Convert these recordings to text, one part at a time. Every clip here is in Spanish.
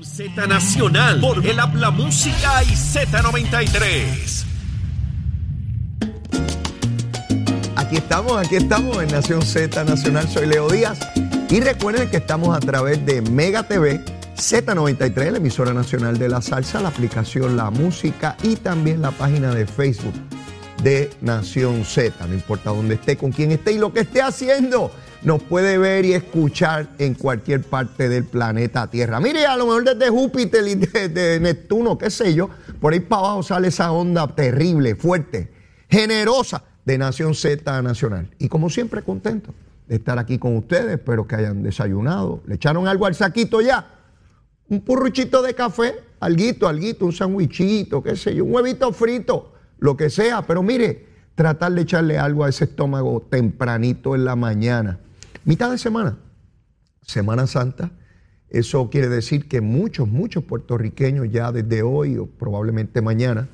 Z Nacional por el Habla Música y Z93. Aquí estamos, aquí estamos en Nación Z Nacional. Soy Leo Díaz. Y recuerden que estamos a través de Mega TV, Z93, la emisora nacional de la salsa, la aplicación La Música y también la página de Facebook de Nación Z. No importa dónde esté, con quién esté y lo que esté haciendo nos puede ver y escuchar en cualquier parte del planeta Tierra. Mire, a lo mejor desde Júpiter y desde Neptuno, qué sé yo, por ahí para abajo sale esa onda terrible, fuerte, generosa de Nación Z Nacional. Y como siempre, contento de estar aquí con ustedes. Espero que hayan desayunado. ¿Le echaron algo al saquito ya? Un purruchito de café, alguito, alguito, un sandwichito, qué sé yo, un huevito frito, lo que sea. Pero mire, tratar de echarle algo a ese estómago tempranito en la mañana Mitad de semana, Semana Santa. Eso quiere decir que muchos, muchos puertorriqueños ya desde hoy o probablemente mañana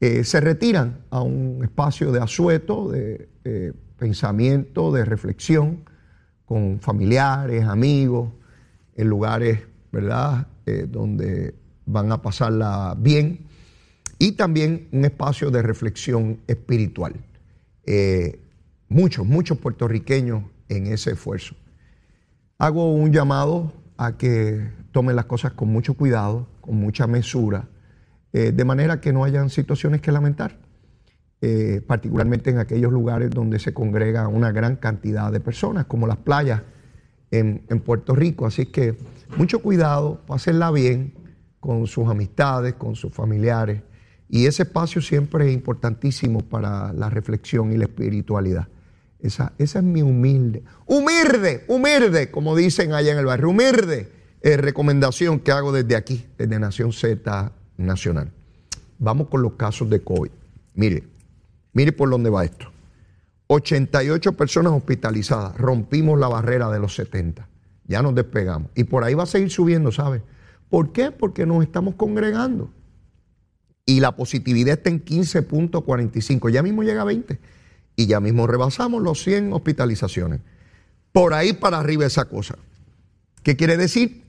eh, se retiran a un espacio de asueto, de pensamiento, de reflexión con familiares, amigos, en lugares, ¿verdad?, eh, donde van a pasarla bien y también un espacio de reflexión espiritual. Eh, muchos, muchos puertorriqueños en ese esfuerzo. Hago un llamado a que tomen las cosas con mucho cuidado, con mucha mesura, eh, de manera que no hayan situaciones que lamentar, eh, particularmente en aquellos lugares donde se congrega una gran cantidad de personas, como las playas en, en Puerto Rico. Así que mucho cuidado, pásenla bien con sus amistades, con sus familiares. Y ese espacio siempre es importantísimo para la reflexión y la espiritualidad. Esa, es mi humilde, humilde, humilde, como dicen allá en el barrio, humilde eh, recomendación que hago desde aquí, desde Nación Z Nacional. Vamos con los casos de COVID. Mire, mire por dónde va esto. 88 personas hospitalizadas, rompimos la barrera de los 70, ya nos despegamos. Y por ahí va a seguir subiendo, ¿sabe? ¿Por qué? Porque nos estamos congregando. Y la positividad está en 15.45, ya mismo llega a 20 y ya mismo rebasamos los 100 hospitalizaciones. Por ahí para arriba esa cosa. ¿Qué quiere decir?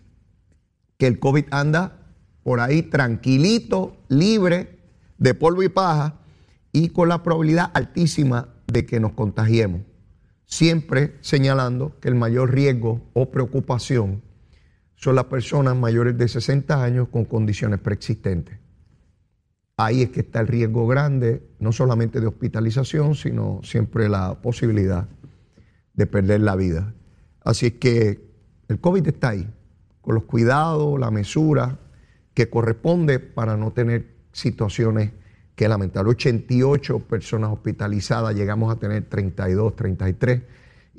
Que el COVID anda por ahí tranquilito, libre de polvo y paja y con la probabilidad altísima de que nos contagiemos. Siempre señalando que el mayor riesgo o preocupación son las personas mayores de 60 años con condiciones preexistentes ahí es que está el riesgo grande, no solamente de hospitalización, sino siempre la posibilidad de perder la vida. Así es que el COVID está ahí, con los cuidados, la mesura que corresponde para no tener situaciones que lamentar. 88 personas hospitalizadas, llegamos a tener 32, 33,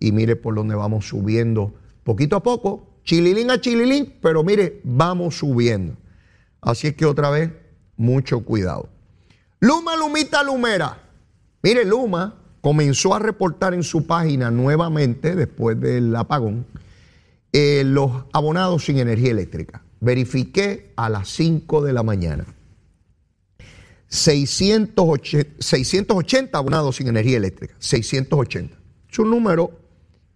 y mire por dónde vamos subiendo poquito a poco, chililín a chililín, pero mire, vamos subiendo. Así es que otra vez mucho cuidado. Luma, Lumita, Lumera. Mire, Luma comenzó a reportar en su página nuevamente, después del apagón, eh, los abonados sin energía eléctrica. Verifiqué a las 5 de la mañana. 680, 680 abonados sin energía eléctrica. 680. Es un número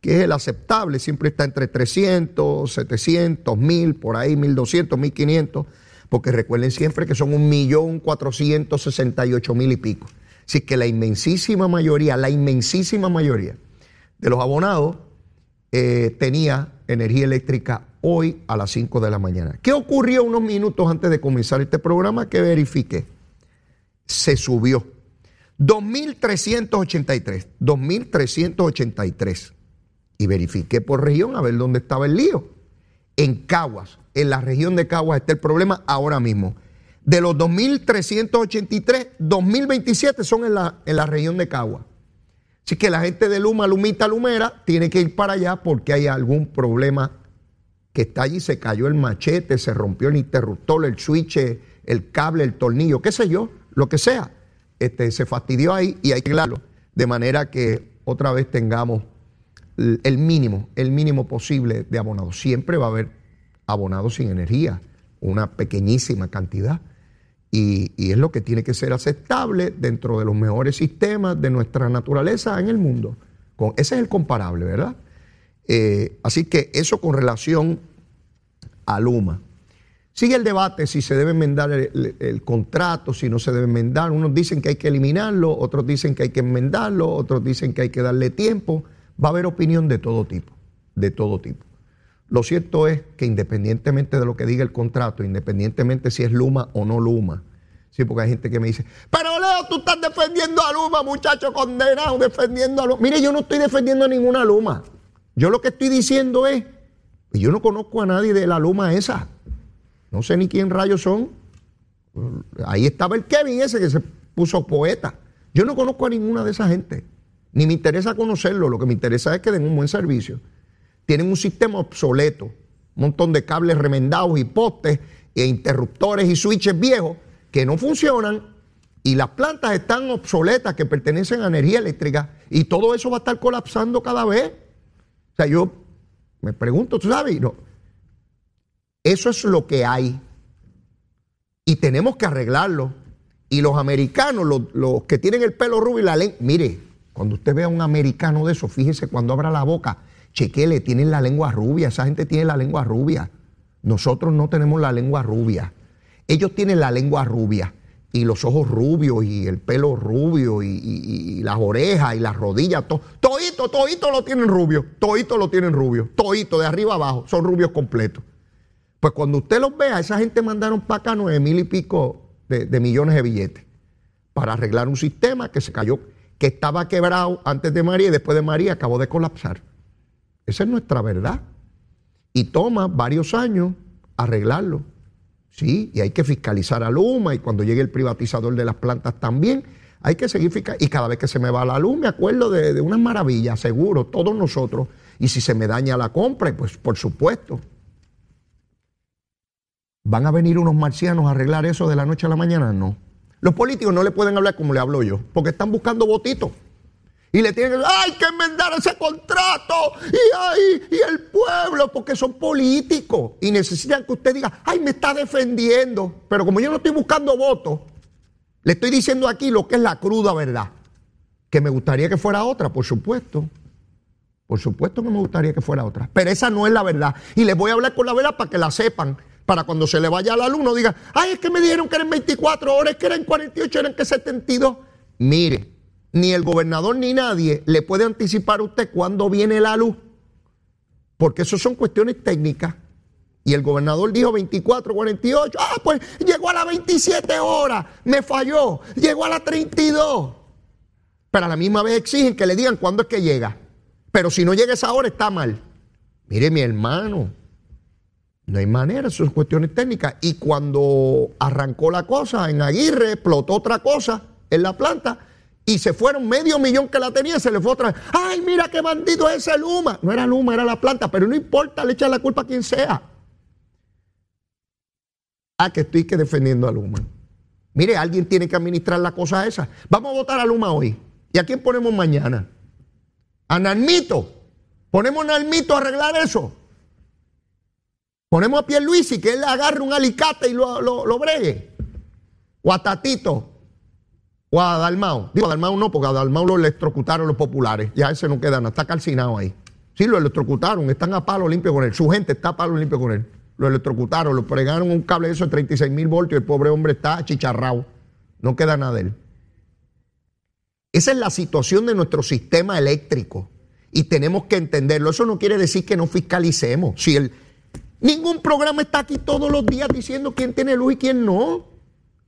que es el aceptable, siempre está entre 300, 700, 1000, por ahí 1200, 1500 porque recuerden siempre que son un millón cuatrocientos sesenta y ocho mil y pico. Así que la inmensísima mayoría, la inmensísima mayoría de los abonados eh, tenía energía eléctrica hoy a las 5 de la mañana. ¿Qué ocurrió unos minutos antes de comenzar este programa que verifiqué? Se subió. 2.383, 2.383. Y verifiqué por región a ver dónde estaba el lío. En Caguas, en la región de Caguas está el problema ahora mismo. De los 2.383, 2.027 son en la, en la región de Caguas. Así que la gente de Luma, Lumita, Lumera, tiene que ir para allá porque hay algún problema que está allí. Se cayó el machete, se rompió el interruptor, el switch, el cable, el tornillo, qué sé yo, lo que sea. Este, se fastidió ahí y hay que arreglarlo. De manera que otra vez tengamos el mínimo, el mínimo posible de abonados. Siempre va a haber abonados sin energía, una pequeñísima cantidad. Y, es lo que tiene que ser aceptable dentro de los mejores sistemas de nuestra naturaleza en el mundo. Con, ese es el comparable, ¿verdad? Eh, así que eso con relación a Luma. Sigue el debate si se debe enmendar el, contrato, si no se debe enmendar. Unos dicen que hay que eliminarlo, otros dicen que hay que enmendarlo, otros dicen que hay que darle tiempo. Va a haber opinión de todo tipo, de todo tipo. Lo cierto es que independientemente de lo que diga el contrato, independientemente si es Luma o no Luma, sí, porque hay gente que me dice, pero Leo, tú estás defendiendo a Luma, muchacho condenado, defendiendo a Luma. Mire, yo no estoy defendiendo a ninguna Luma. Yo lo que estoy diciendo es, yo no conozco a nadie de la Luma esa. No sé ni quién rayos son. Ahí estaba el Kevin ese que se puso poeta. Yo no conozco a ninguna de esa gente. Ni me interesa conocerlo. Lo que me interesa es que den un buen servicio tienen un sistema obsoleto, un montón de cables remendados y postes e interruptores y switches viejos que no funcionan y las plantas están obsoletas que pertenecen a energía eléctrica y todo eso va a estar colapsando cada vez. O sea, yo me pregunto, ¿tú sabes? No. Eso es lo que hay y tenemos que arreglarlo. Y los americanos, los, que tienen el pelo rubio y la lengua, mire, cuando usted vea a un americano de eso, fíjese cuando abra la boca, chequele, tienen la lengua rubia, esa gente tiene la lengua rubia. Nosotros no tenemos la lengua rubia. Ellos tienen la lengua rubia y los ojos rubios y el pelo rubio y, las orejas y las rodillas, todo, todito, todito lo tienen rubio, todito lo tienen rubio, todito de arriba abajo, son rubios completos. Pues cuando usted los vea, esa gente mandaron para acá nueve mil y pico de millones de billetes para arreglar un sistema que se cayó, que estaba quebrado antes de María y después de María acabó de colapsar. Esa es nuestra verdad. Y toma varios años arreglarlo. Sí, y hay que fiscalizar a Luma y cuando llegue el privatizador de las plantas también, hay que seguir fiscalizando. Y cada vez que se me va la luz, me acuerdo de, de unas maravillas, seguro, todos nosotros. Y si se me daña la compra, pues por supuesto. ¿Van a venir unos marcianos a arreglar eso de la noche a la mañana? No. Los políticos no le pueden hablar como le hablo yo, porque están buscando votitos. Y le tienen que hay que enmendar ese contrato. Y, ay, y el pueblo, porque son políticos. Y necesitan que usted diga, ay, me está defendiendo. Pero como yo no estoy buscando votos, le estoy diciendo aquí lo que es la cruda verdad. Que me gustaría que fuera otra, por supuesto. Por supuesto que me gustaría que fuera otra. Pero esa no es la verdad. Y les voy a hablar con la verdad para que la sepan. Para cuando se le vaya al alumno diga, ay, es que me dijeron que eran 24 horas, que eran 48, eran que 72. Mire, ni el gobernador ni nadie le puede anticipar a usted cuándo viene la luz, porque eso son cuestiones técnicas. Y el gobernador dijo 24, 48, ah, pues llegó a las 27 horas, me falló, llegó a las 32. Pero a la misma vez exigen que le digan cuándo es que llega. Pero si no llega esa hora está mal. Mire mi hermano, no hay manera, eso son cuestiones técnicas. Y cuando arrancó la cosa en Aguirre, explotó otra cosa en la planta y se fueron medio millón que la tenía, se le fue otra vez. Ay, mira qué bandido es ese Luma. No era Luma, era la planta, pero no importa, le echan la culpa a quien sea. Ah, que estoy que defendiendo a Luma. Mire, alguien tiene que administrar la cosa esa. Vamos a votar a Luma hoy. ¿Y a quién ponemos mañana? A Nalmito. Ponemos a Nalmito a arreglar eso. Ponemos a Luis y que él agarre un alicate y lo, lo, lo bregue. O a Tatito. O a Dalmau. Digo, a Dalmau no, porque a Dalmau lo electrocutaron los populares. Ya ese no queda nada, está calcinado ahí. Sí, lo electrocutaron, están a palo limpio con él. Su gente está a palo limpio con él. Lo electrocutaron, lo pregaron un cable de eso de 36 mil voltios y el pobre hombre está achicharrado. No queda nada de él. Esa es la situación de nuestro sistema eléctrico. Y tenemos que entenderlo. Eso no quiere decir que no fiscalicemos. Si el, ningún programa está aquí todos los días diciendo quién tiene luz y quién no.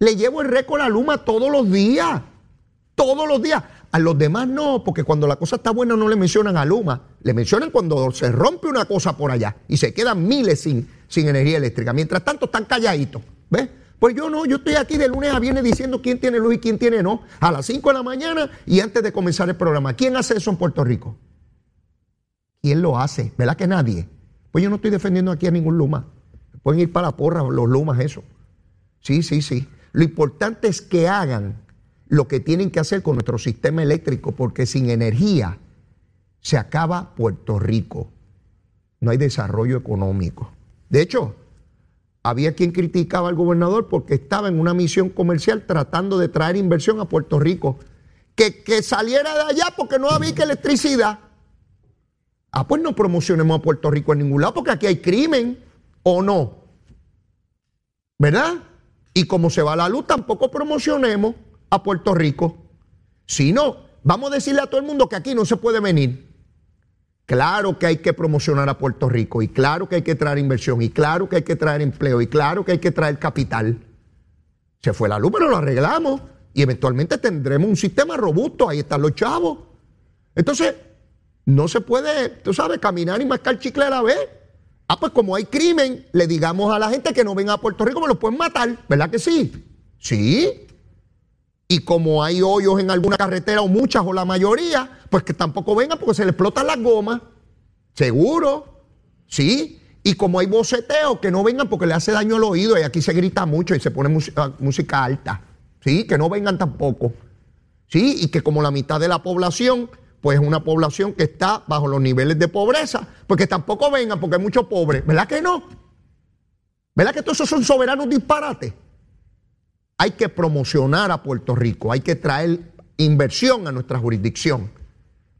Le llevo el récord a Luma todos los días. Todos los días. A los demás no, porque cuando la cosa está buena no le mencionan a Luma. Le mencionan cuando se rompe una cosa por allá y se quedan miles sin, energía eléctrica. Mientras tanto están calladitos. ¿Ves? Pues yo no, yo estoy aquí de lunes a viernes diciendo quién tiene luz y quién tiene no. A las 5 de la mañana y antes de comenzar el programa. ¿Quién hace eso en Puerto Rico? ¿Quién lo hace? ¿Verdad que nadie? Pues yo no estoy defendiendo aquí a ningún Luma. Pueden ir para la porra los Lumas, eso. Sí, sí, sí. Lo importante es que hagan lo que tienen que hacer con nuestro sistema eléctrico, porque sin energía se acaba Puerto Rico. No hay desarrollo económico. De hecho, había quien criticaba al gobernador porque estaba en una misión comercial tratando de traer inversión a Puerto Rico. Que, que saliera de allá porque no había electricidad. Ah, pues no promocionemos a Puerto Rico en ningún lado porque aquí hay crimen, ¿o no? ¿verdad? Y como se va la luz, tampoco promocionemos a Puerto Rico. Si no, vamos a decirle a todo el mundo que aquí no se puede venir. Claro que hay que promocionar a Puerto Rico y claro que hay que traer inversión y claro que hay que traer empleo y claro que hay que traer capital. Se fue la luz, pero lo arreglamos y eventualmente tendremos un sistema robusto. Ahí están los chavos. Entonces, no se puede, tú sabes, caminar y mascar chicle a la vez. Ah, pues como hay crimen, le digamos a la gente que no venga a Puerto Rico, me los pueden matar, ¿verdad que sí? Sí. Y como hay hoyos en alguna carretera o muchas o la mayoría, pues que tampoco vengan porque se le explotan las gomas. Seguro. Sí. Y como hay boceteo, que no vengan porque le hace daño al oído y aquí se grita mucho y se pone música, música alta. Sí, que no vengan tampoco. Sí, y que como la mitad de la población pues es una población que está bajo los niveles de pobreza, porque tampoco vengan porque hay muchos pobres, ¿verdad que no? ¿Verdad que todos esos son soberanos disparates? Hay que promocionar a Puerto Rico, hay que traer inversión a nuestra jurisdicción.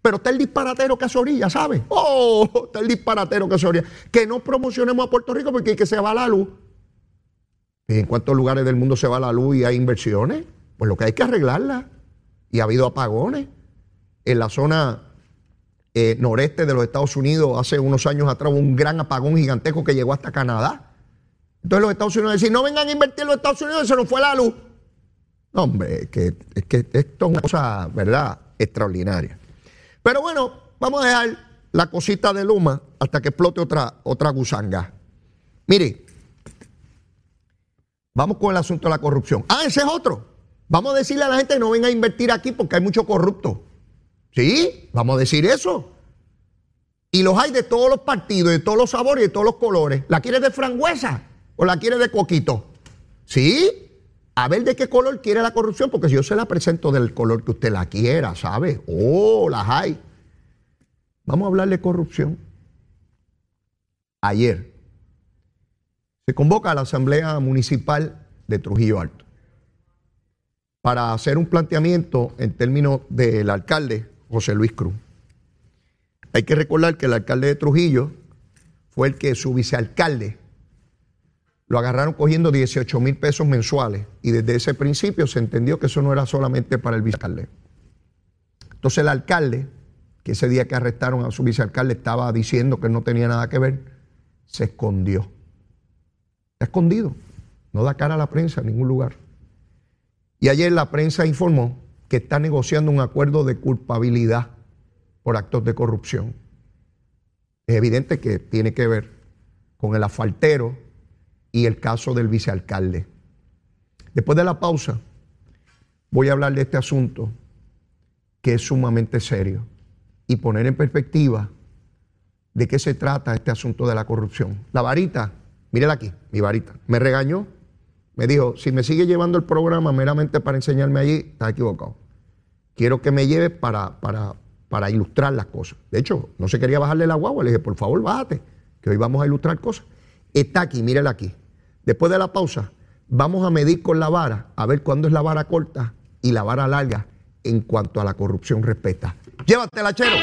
Pero está el disparatero que orilla, ¿sabe? Oh, está el disparatero que. Que no promocionemos a Puerto Rico porque hay que se va la luz. ¿En cuántos lugares del mundo se va la luz y hay inversiones? Pues lo que hay que arreglarla. Y ha habido apagones en la zona eh, noreste de los Estados Unidos hace unos años atrás un gran apagón gigantesco que llegó hasta Canadá. Entonces los Estados Unidos decían, no vengan a invertir en los Estados Unidos, se nos fue la luz. No, hombre, que, es que esto es una cosa, ¿verdad?, extraordinaria. Pero bueno, vamos a dejar la cosita de Luma hasta que explote otra, otra gusanga. Mire, vamos con el asunto de la corrupción. Ah, ese es otro. Vamos a decirle a la gente que no venga a invertir aquí porque hay mucho corrupto. Sí, vamos a decir eso. Y los hay de todos los partidos, de todos los sabores y de todos los colores. ¿La quiere de frangüesa o la quiere de coquito? Sí. A ver de qué color quiere la corrupción, porque si yo se la presento del color que usted la quiera, ¿sabe? Oh, las hay. Vamos a hablar de corrupción. Ayer se convoca a la Asamblea Municipal de Trujillo Alto para hacer un planteamiento en términos del alcalde José Luis Cruz. Hay que recordar que el alcalde de Trujillo fue el que su vicealcalde lo agarraron cogiendo 18 mil pesos mensuales y desde ese principio se entendió que eso no era solamente para el vicealcalde. Entonces el alcalde, que ese día que arrestaron a su vicealcalde estaba diciendo que no tenía nada que ver, se escondió. Está escondido, no da cara a la prensa en ningún lugar. Y ayer la prensa informó que está negociando un acuerdo de culpabilidad por actos de corrupción. Es evidente que tiene que ver con el asfaltero y el caso del vicealcalde. Después de la pausa, voy a hablar de este asunto que es sumamente serio y poner en perspectiva de qué se trata este asunto de la corrupción. La varita, mírela aquí, mi varita, me regañó, me dijo, si me sigue llevando el programa meramente para enseñarme allí, está equivocado quiero que me lleve para, para, para ilustrar las cosas. De hecho, no se quería bajarle la guagua, le dije, por favor, bájate, que hoy vamos a ilustrar cosas. Está aquí, mírela aquí. Después de la pausa, vamos a medir con la vara, a ver cuándo es la vara corta y la vara larga en cuanto a la corrupción respecta. Llévatela, chero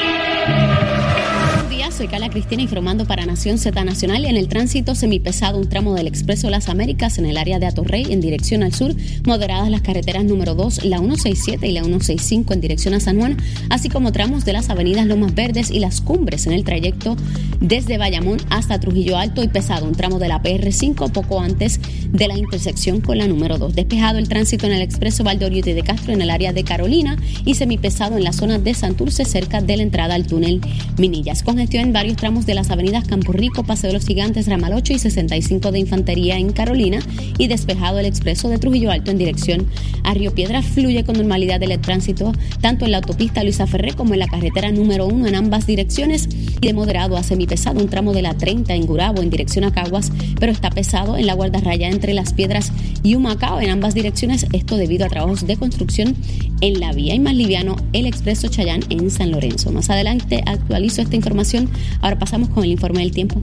soy Carla Cristina informando para Nación Z Nacional. En el tránsito semipesado, un tramo del Expreso Las Américas en el área de Atorrey en dirección al sur, moderadas las carreteras número 2, la 167 y la 165 en dirección a San Juan, así como tramos de las avenidas Lomas Verdes y las cumbres en el trayecto desde Bayamón hasta Trujillo Alto y pesado, un tramo de la PR5 poco antes de la intersección con la número 2. Despejado el tránsito en el Expreso Valdoriotti de Castro en el área de Carolina y semipesado en la zona de Santurce cerca de la entrada al túnel Minillas. Congestión varios tramos de las avenidas Campo Rico, Paseo de los Gigantes, Ramal 8 y 65 de Infantería en Carolina y despejado el expreso de Trujillo Alto en dirección a Río Piedra. Fluye con normalidad el tránsito tanto en la autopista Luisa Ferré como en la carretera número 1 en ambas direcciones y de moderado a semipesado un tramo de la 30 en Gurabo en dirección a Caguas, pero está pesado en la guardarraya entre Las Piedras y Humacao en ambas direcciones, esto debido a trabajos de construcción en la vía y más liviano el expreso Chayán en San Lorenzo. Más adelante actualizo esta información Ahora pasamos con el informe del tiempo.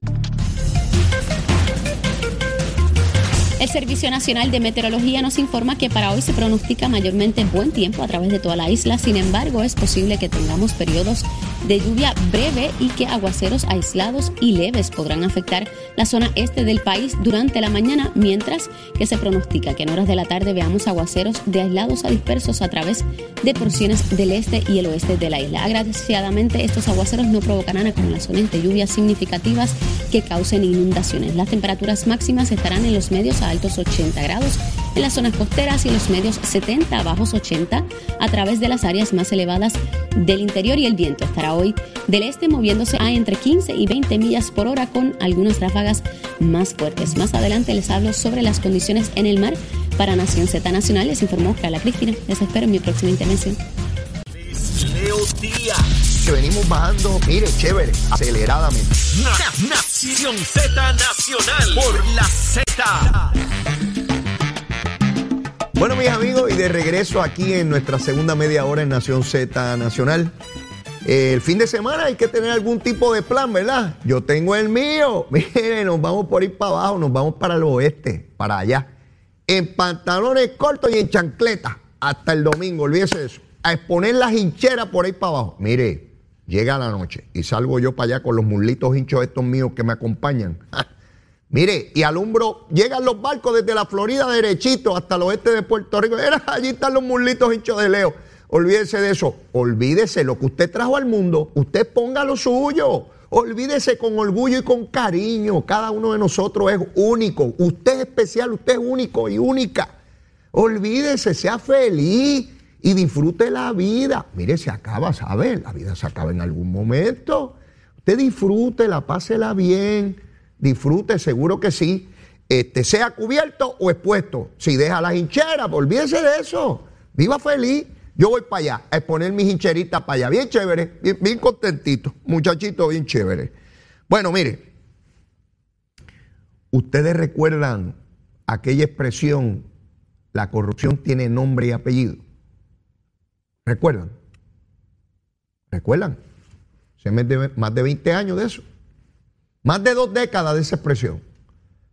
El Servicio Nacional de Meteorología nos informa que para hoy se pronostica mayormente buen tiempo a través de toda la isla. Sin embargo, es posible que tengamos periodos de lluvia breve y que aguaceros aislados y leves podrán afectar la zona este del país durante la mañana, mientras que se pronostica que en horas de la tarde veamos aguaceros de aislados a dispersos a través de porciones del este y el oeste de la isla. Agraciadamente, estos aguaceros no provocarán acumulaciones de lluvias significativas que causen inundaciones. Las temperaturas máximas estarán en los medios a altos 80 grados en las zonas costeras y en los medios 70 a bajos 80 a través de las áreas más elevadas del interior y el viento estará hoy del este moviéndose a entre 15 y 20 millas por hora con algunas ráfagas más fuertes. Más adelante les hablo sobre las condiciones en el mar para Nación Z Nacional. Les informó Carla Cristina. Les espero en mi próxima intervención. Leo Díaz. Que venimos bajando, mire, chévere, aceleradamente. Nación Z Nacional por la Z. Bueno, mis amigos, y de regreso aquí en nuestra segunda media hora en Nación Z Nacional. El fin de semana hay que tener algún tipo de plan, ¿verdad? Yo tengo el mío. Mire, nos vamos por ir para abajo, nos vamos para el oeste, para allá. En pantalones cortos y en chancleta. Hasta el domingo, olvídese de eso. A exponer las hincheras por ahí para abajo. Mire, llega la noche y salgo yo para allá con los mulitos hinchos estos míos que me acompañan. Mire, y alumbro, llegan los barcos desde la Florida derechito hasta el oeste de Puerto Rico. Era, allí están los mulitos hinchos de Leo. Olvídese de eso. Olvídese lo que usted trajo al mundo. Usted ponga lo suyo. Olvídese con orgullo y con cariño. Cada uno de nosotros es único. Usted es especial, usted es único y única. Olvídese, sea feliz y disfrute la vida. Mire, se acaba, ¿sabe? La vida se acaba en algún momento. Usted disfrútela, pásela bien disfrute, seguro que sí, este, sea cubierto o expuesto. Si deja las hincheras, olvídese de eso. Viva feliz. Yo voy para allá a exponer mis hincheritas para allá. Bien chévere, bien, contentito. Muchachito, bien chévere. Bueno, mire, ustedes recuerdan aquella expresión, la corrupción tiene nombre y apellido. ¿Recuerdan? ¿Recuerdan? Se me más de 20 años de eso. Más de dos décadas de esa expresión.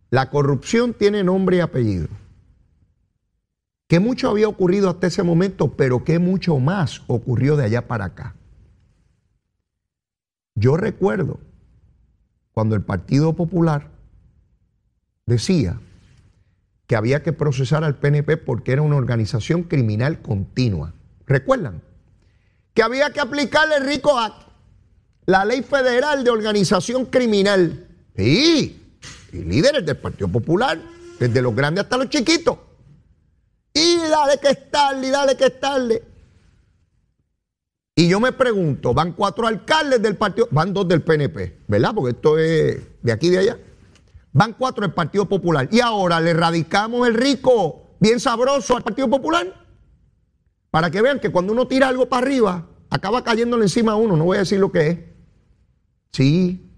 La corrupción tiene nombre y apellido. Que mucho había ocurrido hasta ese momento, pero que mucho más ocurrió de allá para acá. Yo recuerdo cuando el Partido Popular decía que había que procesar al PNP porque era una organización criminal continua. ¿Recuerdan? Que había que aplicarle el RICO Act la ley federal de organización criminal. Sí, y líderes del Partido Popular, desde los grandes hasta los chiquitos. Y dale que es tarde, y dale que es tarde. Y yo me pregunto, van cuatro alcaldes del partido, van dos del PNP, ¿verdad? Porque esto es de aquí y de allá. Van cuatro del Partido Popular. Y ahora le radicamos el rico bien sabroso al Partido Popular. Para que vean que cuando uno tira algo para arriba, acaba cayéndole encima a uno. No voy a decir lo que es. Sí.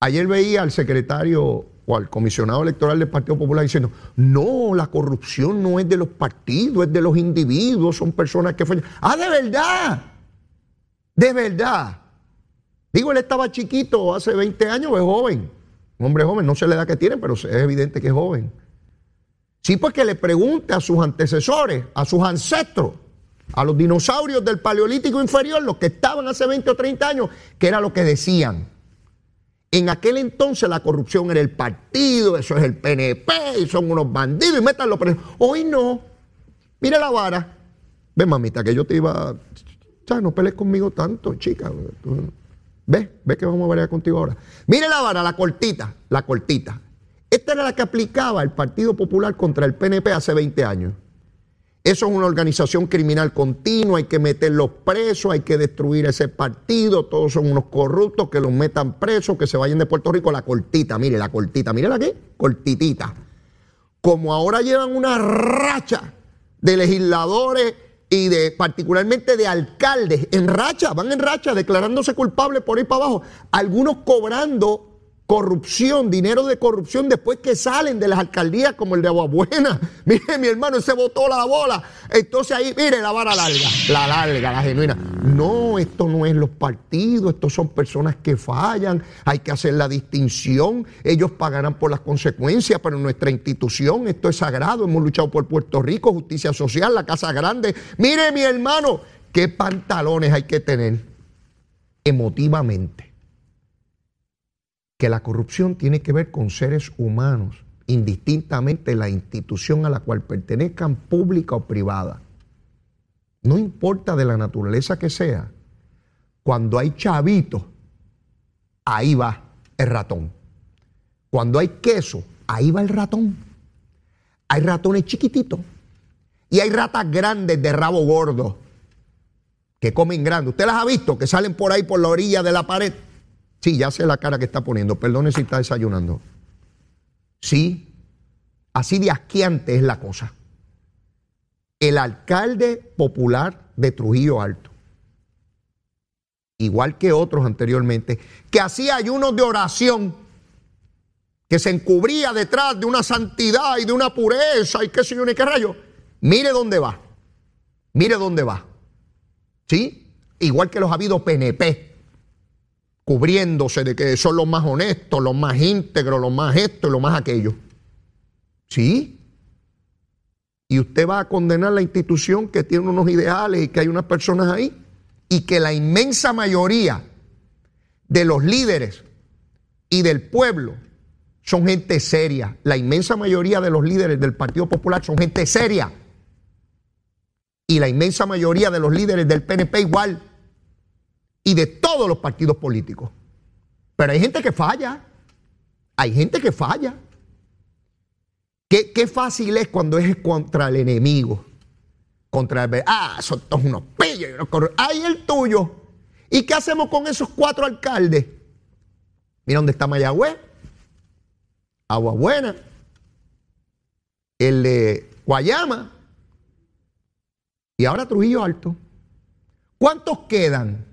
Ayer veía al secretario o al comisionado electoral del Partido Popular diciendo, no, la corrupción no es de los partidos, es de los individuos, son personas que fallan. Ah, de verdad, de verdad. Digo, él estaba chiquito hace 20 años, es joven, un hombre joven, no sé la edad que tiene, pero es evidente que es joven. Sí, pues que le pregunte a sus antecesores, a sus ancestros, a los dinosaurios del Paleolítico inferior, los que estaban hace 20 o 30 años, que era lo que decían. En aquel entonces la corrupción era el partido, eso es el PNP, y son unos bandidos y métanlo preso. Hoy no. Mira la vara. Ve, mamita, que yo te iba. ¿Sabes? No pelees conmigo tanto, chica. Ve, ve que vamos a ver contigo ahora. Mire la vara, la cortita, la cortita. Esta era la que aplicaba el Partido Popular contra el PNP hace 20 años. Eso es una organización criminal continua, hay que meterlos presos, hay que destruir ese partido, todos son unos corruptos, que los metan presos, que se vayan de Puerto Rico, la cortita, mire, la cortita, mire la que, cortitita. Como ahora llevan una racha de legisladores y de particularmente de alcaldes en racha, van en racha declarándose culpables por ir para abajo, algunos cobrando corrupción, dinero de corrupción después que salen de las alcaldías como el de Aguabuena. Mire, mi hermano, se botó la bola. Entonces ahí, mire, la vara larga, la larga, la genuina. No, esto no es los partidos, estos son personas que fallan, hay que hacer la distinción, ellos pagarán por las consecuencias, pero nuestra institución, esto es sagrado, hemos luchado por Puerto Rico, justicia social, la Casa Grande. Mire, mi hermano, qué pantalones hay que tener emotivamente que la corrupción tiene que ver con seres humanos, indistintamente la institución a la cual pertenezcan, pública o privada. No importa de la naturaleza que sea, cuando hay chavitos, ahí va el ratón. Cuando hay queso, ahí va el ratón. Hay ratones chiquititos y hay ratas grandes de rabo gordo que comen grande. ¿Usted las ha visto? Que salen por ahí por la orilla de la pared. Sí, ya sé la cara que está poniendo. Perdone si está desayunando. Sí, así de asquiante es la cosa. El alcalde popular de Trujillo Alto, igual que otros anteriormente, que hacía ayunos de oración, que se encubría detrás de una santidad y de una pureza y qué sé yo ni qué rayo. Mire dónde va. Mire dónde va. ¿Sí? Igual que los ha habido PNP, cubriéndose de que son los más honestos, los más íntegros, los más esto y los más aquello. ¿Sí? Y usted va a condenar la institución que tiene unos ideales y que hay unas personas ahí y que la inmensa mayoría de los líderes y del pueblo son gente seria. La inmensa mayoría de los líderes del Partido Popular son gente seria y la inmensa mayoría de los líderes del PNP igual, y de todos los partidos políticos. Pero hay gente que falla, hay gente que falla. Qué, qué fácil es cuando es contra el enemigo, contra el... Ah, son todos unos pillos y unos ¡Ay, el tuyo! ¿Y qué hacemos con esos cuatro alcaldes? Mira dónde está Mayagüez, Agua Buena, el de Guayama, y ahora Trujillo Alto. ¿Cuántos quedan?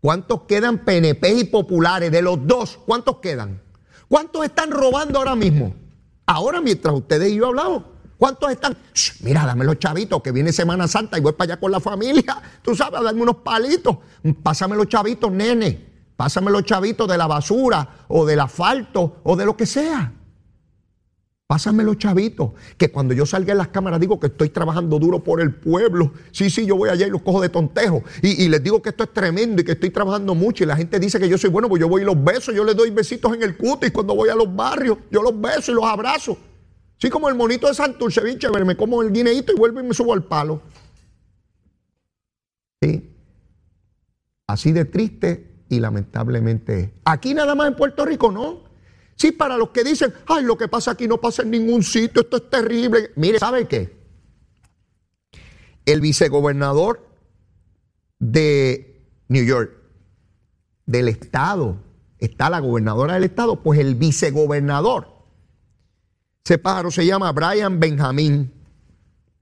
¿Cuántos quedan PNP y populares de los dos? ¿Cuántos quedan? ¿Cuántos están robando ahora mismo? Ahora mientras ustedes y yo hablamos. ¿Cuántos están? mira, dame los chavitos, que viene Semana Santa y voy para allá con la familia. Tú sabes, dame unos palitos. Pásame los chavitos, nene. Pásame los chavitos de la basura o del asfalto o de lo que sea. Pásame los chavitos, que cuando yo salga en las cámaras digo que estoy trabajando duro por el pueblo. Sí, sí, yo voy allá y los cojo de tontejo. Y, les digo que esto es tremendo y que estoy trabajando mucho. Y la gente dice que yo soy bueno, pues yo voy y los beso. Yo les doy besitos en el cutis cuando voy a los barrios. Yo los beso y los abrazo. Sí, como el monito de Santurce, chévere. Me como el guineíto y vuelvo y me subo al palo. Sí. Así de triste y lamentablemente Aquí nada más en Puerto Rico, ¿no? Sí, para los que dicen, ay, lo que pasa aquí no pasa en ningún sitio, esto es terrible. Mire, ¿sabe qué? El vicegobernador de New York, del estado, está la gobernadora del estado, pues el vicegobernador, ese pájaro se llama Brian Benjamín.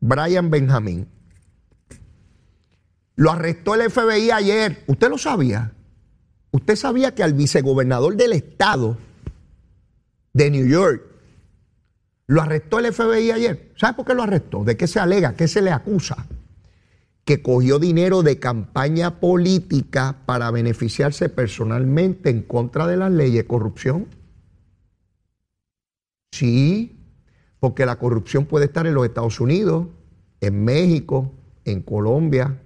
Brian Benjamín. Lo arrestó el FBI ayer. ¿Usted lo sabía? ¿Usted sabía que al vicegobernador del estado de New York. Lo arrestó el FBI ayer. ¿Sabe por qué lo arrestó? ¿De qué se alega? ¿Qué se le acusa? Que cogió dinero de campaña política para beneficiarse personalmente en contra de las leyes de corrupción. Sí, porque la corrupción puede estar en los Estados Unidos, en México, en Colombia,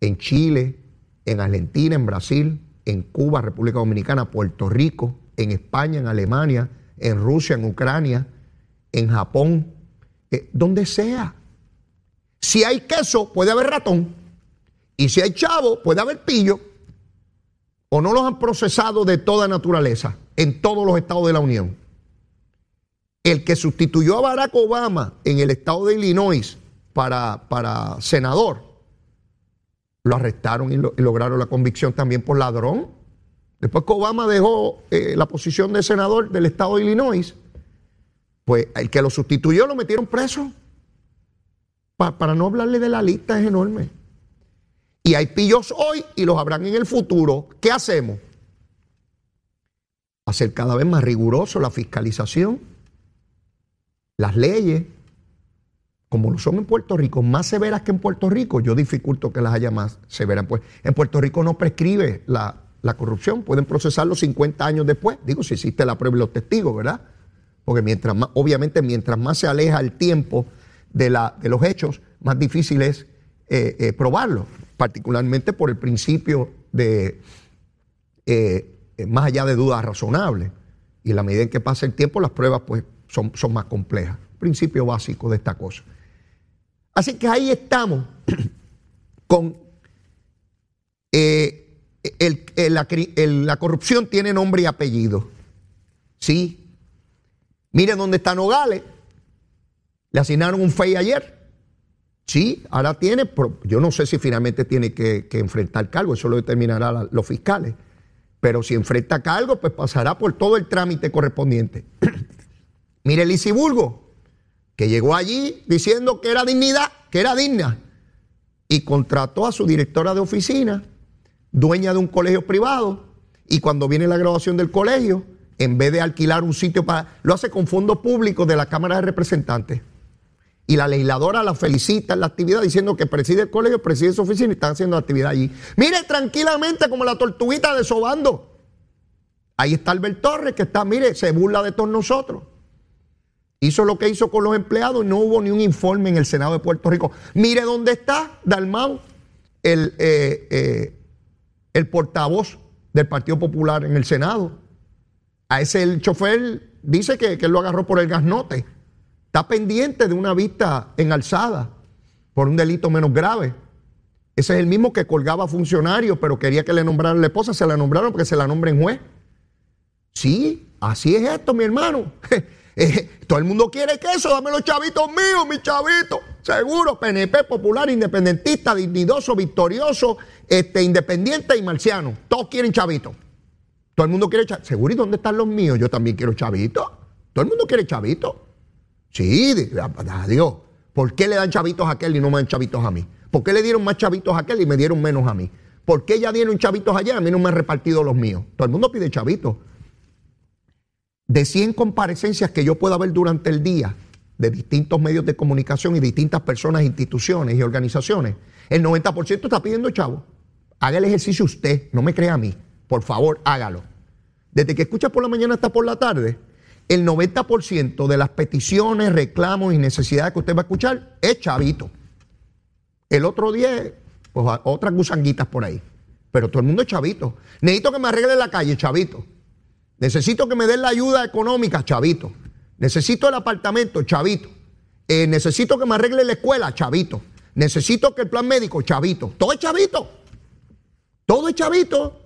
en Chile, en Argentina, en Brasil, en Cuba, República Dominicana, Puerto Rico, en España, en Alemania, en Rusia, en Ucrania, en Japón, eh, donde sea. Si hay queso, puede haber ratón. Y si hay chavo, puede haber pillo. O no los han procesado de toda naturaleza en todos los estados de la Unión. El que sustituyó a Barack Obama en el estado de Illinois para, para senador, lo arrestaron y, lograron la convicción también por ladrón. Después que Obama dejó eh, la posición de senador del estado de Illinois, pues el que lo sustituyó lo metieron preso. para no hablarle de la lista es enorme. Y hay pillos hoy y los habrán en el futuro. ¿Qué hacemos? Hacer cada vez más riguroso la fiscalización, las leyes, como lo son en Puerto Rico, más severas que en Puerto Rico. Yo dificulto que las haya más severas. Pues en Puerto Rico no prescribe la, la corrupción, pueden procesarlo 50 años después, digo, si existe la prueba y los testigos, ¿verdad? Porque mientras obviamente, mientras más se aleja el tiempo de, la, de los hechos, más difícil es eh, eh, probarlo, particularmente por el principio de, eh, más allá de dudas razonables. Y en la medida en que pasa el tiempo, las pruebas pues, son, son más complejas. Principio básico de esta cosa. Así que ahí estamos con eh, la, corrupción tiene nombre y apellido. Sí. Miren dónde está Nogales. Le asignaron un FEI ayer. Sí, ahora tiene, yo no sé si finalmente tiene que, enfrentar cargo, eso lo determinarán los fiscales. Pero si enfrenta cargo, pues pasará por todo el trámite correspondiente. Mire Lisiburgo, que llegó allí diciendo que era dignidad, que era digna, y contrató a su directora de oficina, dueña de un colegio privado, y cuando viene la graduación del colegio, en vez de alquilar un sitio para, lo hace con fondos públicos de la Cámara de Representantes. Y la legisladora la felicita en la actividad diciendo que preside el colegio, preside su oficina y están haciendo actividad allí. Mire tranquilamente como la tortuguita de Sobando. Ahí está Albert Torres que está, mire, se burla de todos nosotros. Hizo lo que hizo con los empleados y no hubo ni un informe en el Senado de Puerto Rico. Mire dónde está Dalmau, el, eh, eh, el portavoz del Partido Popular en el Senado. A ese el chofer dice que, que lo agarró por el gasnote. Está pendiente de una vista en alzada por un delito menos grave. Ese es el mismo que colgaba funcionarios, pero quería que le nombraran la esposa, se la nombraron porque se la nombren juez. Sí, así es esto, mi hermano. Eh, todo el mundo quiere queso, dame los chavitos míos, mis chavitos. Seguro, PNP, popular, independentista, dignidoso, victorioso, este, independiente y marciano. Todos quieren chavitos. Todo el mundo quiere chavitos. Seguro, ¿y dónde están los míos? Yo también quiero chavitos. Todo el mundo quiere chavitos. Sí, Dios, ¿por qué le dan chavitos a aquel y no me dan chavitos a mí? ¿Por qué le dieron más chavitos a aquel y me dieron menos a mí? ¿Por qué ya dieron chavitos allá a mí no me han repartido los míos? Todo el mundo pide chavitos. De 100 comparecencias que yo pueda ver durante el día de distintos medios de comunicación y distintas personas, instituciones y organizaciones, el 90% está pidiendo chavo. Haga el ejercicio usted, no me crea a mí. Por favor, hágalo. Desde que escucha por la mañana hasta por la tarde, el 90% de las peticiones, reclamos y necesidades que usted va a escuchar es chavito. El otro día, pues otras gusanguitas por ahí. Pero todo el mundo es chavito. Necesito que me arregle la calle, chavito. Necesito que me den la ayuda económica, chavito. Necesito el apartamento, chavito. Eh, necesito que me arregle la escuela, chavito. Necesito que el plan médico, chavito. Todo es chavito. Todo es chavito.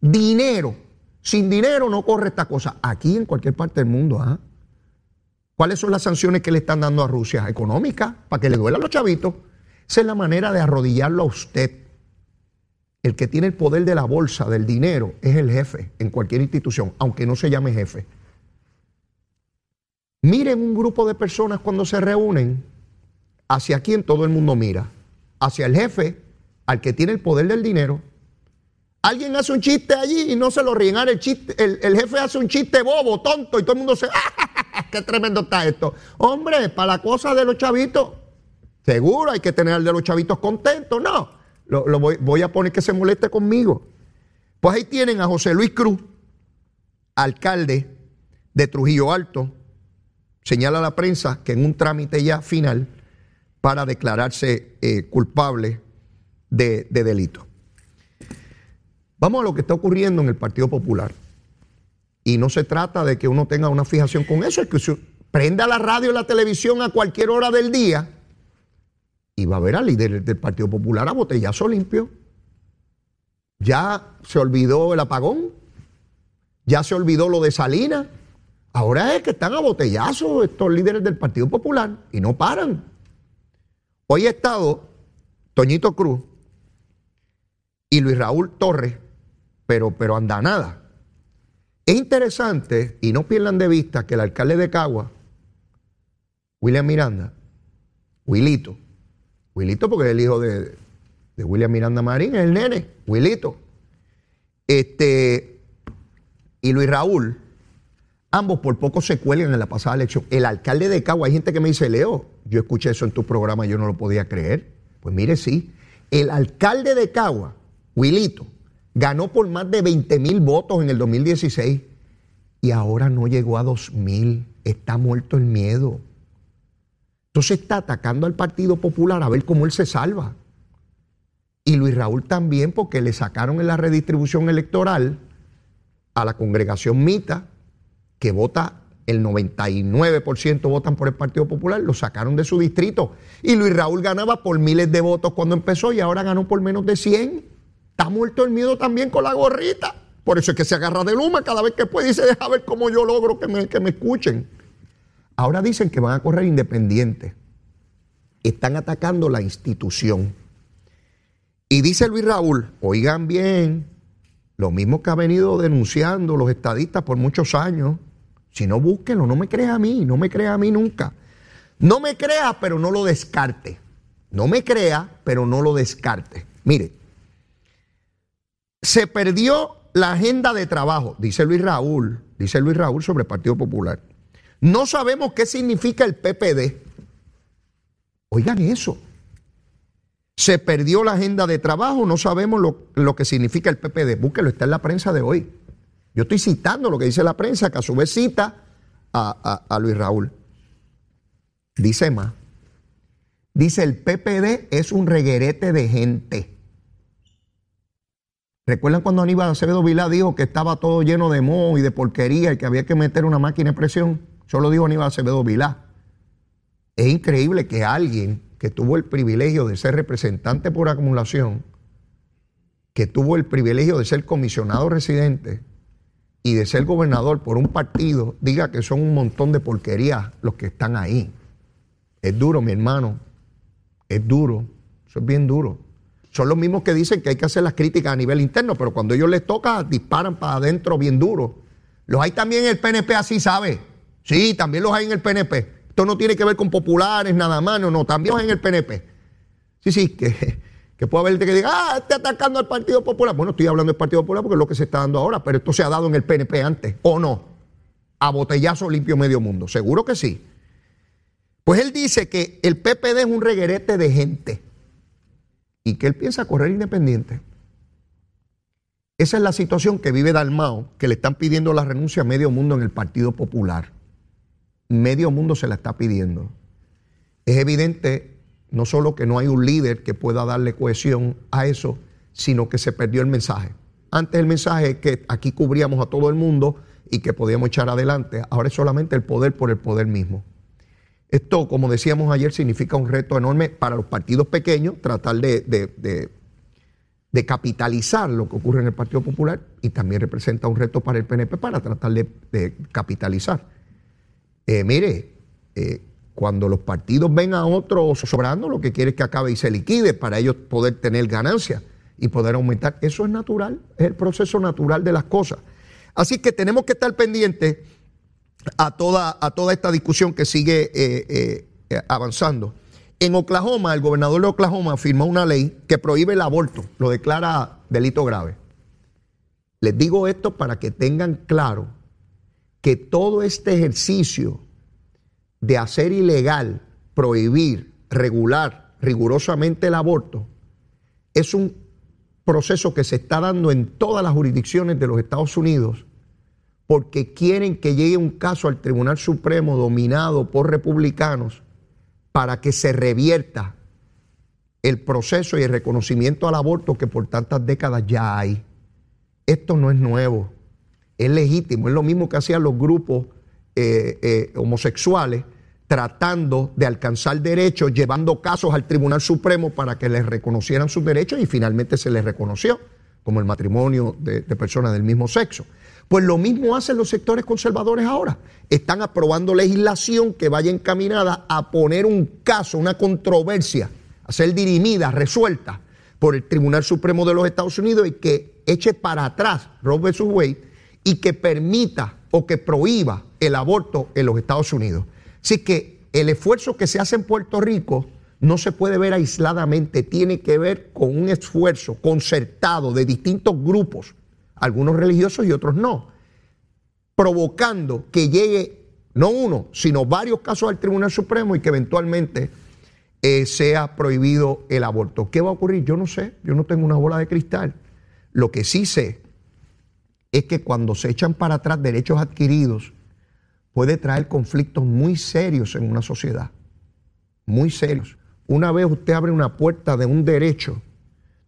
Dinero. Sin dinero no corre esta cosa. Aquí en cualquier parte del mundo. ¿ah? ¿Cuáles son las sanciones que le están dando a Rusia? Económicas, para que le duela a los chavitos. Esa es la manera de arrodillarlo a usted. El que tiene el poder de la bolsa, del dinero, es el jefe en cualquier institución, aunque no se llame jefe. Miren un grupo de personas cuando se reúnen, hacia quién todo el mundo mira. Hacia el jefe, al que tiene el poder del dinero, Alguien hace un chiste allí y no se lo ríen. el, chiste, el, jefe hace un chiste bobo, tonto, y todo el mundo se. ¡Ah, ¡Qué tremendo está esto! Hombre, para la cosa de los chavitos, seguro hay que tener al de los chavitos contentos. No, lo, voy, a poner que se moleste conmigo. Pues ahí tienen a José Luis Cruz, alcalde de Trujillo Alto. Señala la prensa que en un trámite ya final para declararse eh, culpable de delito. Vamos a lo que está ocurriendo en el Partido Popular. Y no se trata de que uno tenga una fijación con eso, es que prenda la radio y la televisión a cualquier hora del día y va a ver al líder del Partido Popular a botellazo limpio. Ya se olvidó el apagón, ya se olvidó lo de Salinas. Ahora es que están a botellazo estos líderes del Partido Popular y no paran. Hoy ha estado Toñito Cruz y Luis Raúl Torres pero, pero anda nada. Es interesante, y no pierdan de vista, que el alcalde de Cagua, William Miranda, Wilito, Wilito porque es el hijo de, William Miranda Marín, es el nene, Wilito, este, y Luis Raúl, ambos por poco se cuelgan en la pasada elección. El alcalde de Cagua, hay gente que me dice, Leo, yo escuché eso en tu programa, yo no lo podía creer. Pues mire, sí, el alcalde de Cagua, Wilito, ganó por más de 20 mil votos en el 2016 y ahora no llegó a 2 mil. Está muerto el miedo. Entonces está atacando al Partido Popular a ver cómo él se salva. Y Luis Raúl también porque le sacaron en la redistribución electoral a la congregación Mita, que vota el 99% votan por el Partido Popular, lo sacaron de su distrito. Y Luis Raúl ganaba por miles de votos cuando empezó y ahora ganó por menos de 100. Está muerto el miedo también con la gorrita. Por eso es que se agarra de luma cada vez que puede y dice, deja ver cómo yo logro que me, que me escuchen. Ahora dicen que van a correr independientes. Están atacando la institución. Y dice Luis Raúl, oigan bien, lo mismo que ha venido denunciando los estadistas por muchos años. Si no, búsquenlo, no me crea a mí, no me crea a mí nunca. No me crea, pero no lo descarte. No me crea, pero no lo descarte. Mire, se perdió la agenda de trabajo, dice Luis Raúl, dice Luis Raúl sobre el Partido Popular. No sabemos qué significa el PPD. Oigan eso. Se perdió la agenda de trabajo, no sabemos lo, que significa el PPD. Búsquelo, está en la prensa de hoy. Yo estoy citando lo que dice la prensa, que a su vez cita a, Luis Raúl. Dice más. Dice el PPD es un reguerete de gente. ¿Recuerdan cuando Aníbal Acevedo Vilá dijo que estaba todo lleno de moho y de porquería y que había que meter una máquina de presión? Solo dijo Aníbal Acevedo Vilá. Es increíble que alguien que tuvo el privilegio de ser representante por acumulación, que tuvo el privilegio de ser comisionado residente y de ser gobernador por un partido, diga que son un montón de porquerías los que están ahí. Es duro, mi hermano. Es duro. Eso es bien duro son los mismos que dicen que hay que hacer las críticas a nivel interno, pero cuando ellos les toca, disparan para adentro bien duro. Los hay también en el PNP, así sabe. Sí, también los hay en el PNP. Esto no tiene que ver con populares nada más, no, no, también los hay en el PNP. Sí, sí, que, que puede haber que diga, ah, está atacando al Partido Popular. Bueno, estoy hablando del Partido Popular porque es lo que se está dando ahora, pero esto se ha dado en el PNP antes, ¿o no? A botellazo limpio medio mundo, seguro que sí. Pues él dice que el PPD es un reguerete de gente y que él piensa correr independiente. Esa es la situación que vive Dalmao, que le están pidiendo la renuncia a medio mundo en el Partido Popular. Medio mundo se la está pidiendo. Es evidente no solo que no hay un líder que pueda darle cohesión a eso, sino que se perdió el mensaje. Antes el mensaje es que aquí cubríamos a todo el mundo y que podíamos echar adelante. Ahora es solamente el poder por el poder mismo. Esto, como decíamos ayer, significa un reto enorme para los partidos pequeños, tratar de, capitalizar lo que ocurre en el Partido Popular y también representa un reto para el PNP para tratar de, capitalizar. Eh, mire, eh, cuando los partidos ven a otros sobrando, lo que quiere es que acabe y se liquide para ellos poder tener ganancias y poder aumentar. Eso es natural, es el proceso natural de las cosas. Así que tenemos que estar pendientes a toda, a toda esta discusión que sigue eh, eh, avanzando. En Oklahoma, el gobernador de Oklahoma firmó una ley que prohíbe el aborto, lo declara delito grave. Les digo esto para que tengan claro que todo este ejercicio de hacer ilegal, prohibir, regular rigurosamente el aborto, es un proceso que se está dando en todas las jurisdicciones de los Estados Unidos porque quieren que llegue un caso al Tribunal Supremo dominado por republicanos para que se revierta el proceso y el reconocimiento al aborto que por tantas décadas ya hay. Esto no es nuevo, es legítimo, es lo mismo que hacían los grupos eh, eh, homosexuales tratando de alcanzar derechos, llevando casos al Tribunal Supremo para que les reconocieran sus derechos y finalmente se les reconoció, como el matrimonio de personas del mismo sexo. Pues lo mismo hacen los sectores conservadores ahora. Están aprobando legislación que vaya encaminada a poner un caso, una controversia, a ser dirimida, resuelta por el Tribunal Supremo de los Estados Unidos y que eche para atrás Roe vs. Wade y que permita o que prohíba el aborto en los Estados Unidos. Así que el esfuerzo que se hace en Puerto Rico no se puede ver aisladamente, tiene que ver con un esfuerzo concertado de distintos grupos algunos religiosos y otros no, provocando que llegue no uno, sino varios casos al Tribunal Supremo y que eventualmente eh, sea prohibido el aborto. ¿Qué va a ocurrir? Yo no sé, yo no tengo una bola de cristal. Lo que sí sé es que cuando se echan para atrás derechos adquiridos, puede traer conflictos muy serios en una sociedad, muy serios. Una vez usted abre una puerta de un derecho,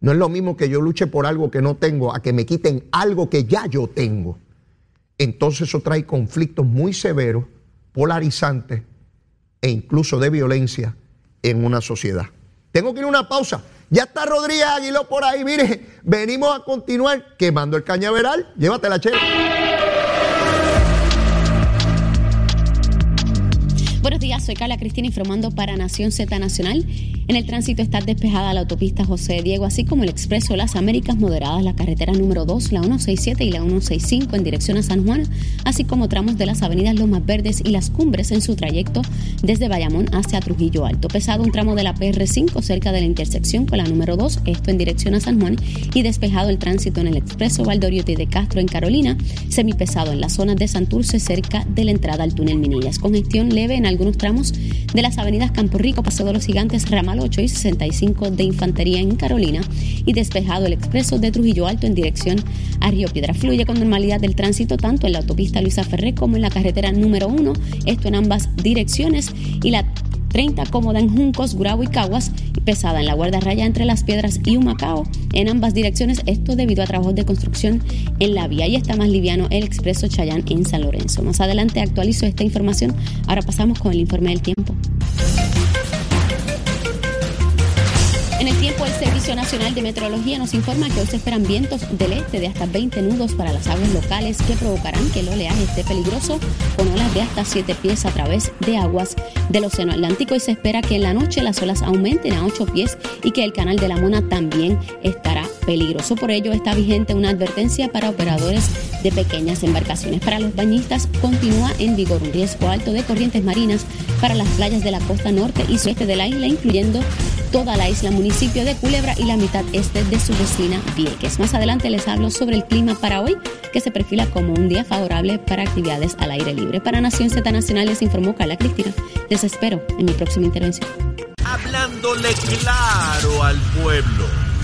No es lo mismo que yo luche por algo que no tengo a que me quiten algo que ya yo tengo. Entonces eso trae conflictos muy severos, polarizantes e incluso de violencia en una sociedad. Tengo que ir a una pausa. Ya está Rodríguez Aguiló por ahí. Mire, venimos a continuar quemando el cañaveral. Llévatela, chévere. Buenos días, soy Carla Cristina informando para Nación Z Nacional. En el tránsito está despejada la autopista José Diego, así como el expreso Las Américas, moderadas la carretera número 2, la 167 y la 165 en dirección a San Juan, así como tramos de las avenidas Lomas Verdes y Las Cumbres en su trayecto desde Bayamón hacia Trujillo Alto. Pesado un tramo de la PR5 cerca de la intersección con la número 2, esto en dirección a San Juan, y despejado el tránsito en el expreso Valdoriotti de Castro en Carolina, semipesado en la zona de Santurce cerca de la entrada al túnel Minillas. Congestión leve en algunos tramos de las avenidas Campo Rico, Paseo de los Gigantes, Ramal 8 y 65 de Infantería en Carolina y despejado el expreso de Trujillo Alto en dirección a Río Piedra. Fluye con normalidad del tránsito tanto en la autopista Luisa Ferré como en la carretera número 1, esto en ambas direcciones y la 30 cómoda en Juncos, Gurabo y Caguas y pesada en la guardarraya entre Las Piedras y Humacao en ambas direcciones, esto debido a trabajos de construcción en la vía y está más liviano el expreso Chayán en San Lorenzo. Más adelante actualizo esta información, ahora pasamos con el informe del tiempo. En el tiempo, el Servicio Nacional de Meteorología nos informa que hoy se esperan vientos del este de hasta 20 nudos para las aguas locales que provocarán que el oleaje esté peligroso con olas de hasta 7 pies a través de aguas del Océano Atlántico. Y se espera que en la noche las olas aumenten a 8 pies y que el canal de la Mona también estará peligroso. Por ello está vigente una advertencia para operadores de pequeñas embarcaciones. Para los bañistas continúa en vigor un riesgo alto de corrientes marinas para las playas de la costa norte y sureste de la isla, incluyendo toda la isla municipio de Culebra y la mitad este de su vecina Vieques. Más adelante les hablo sobre el clima para hoy, que se perfila como un día favorable para actividades al aire libre. Para Nación Z Nacional les informó Carla Cristina. Les espero en mi próxima intervención. Hablándole claro al pueblo.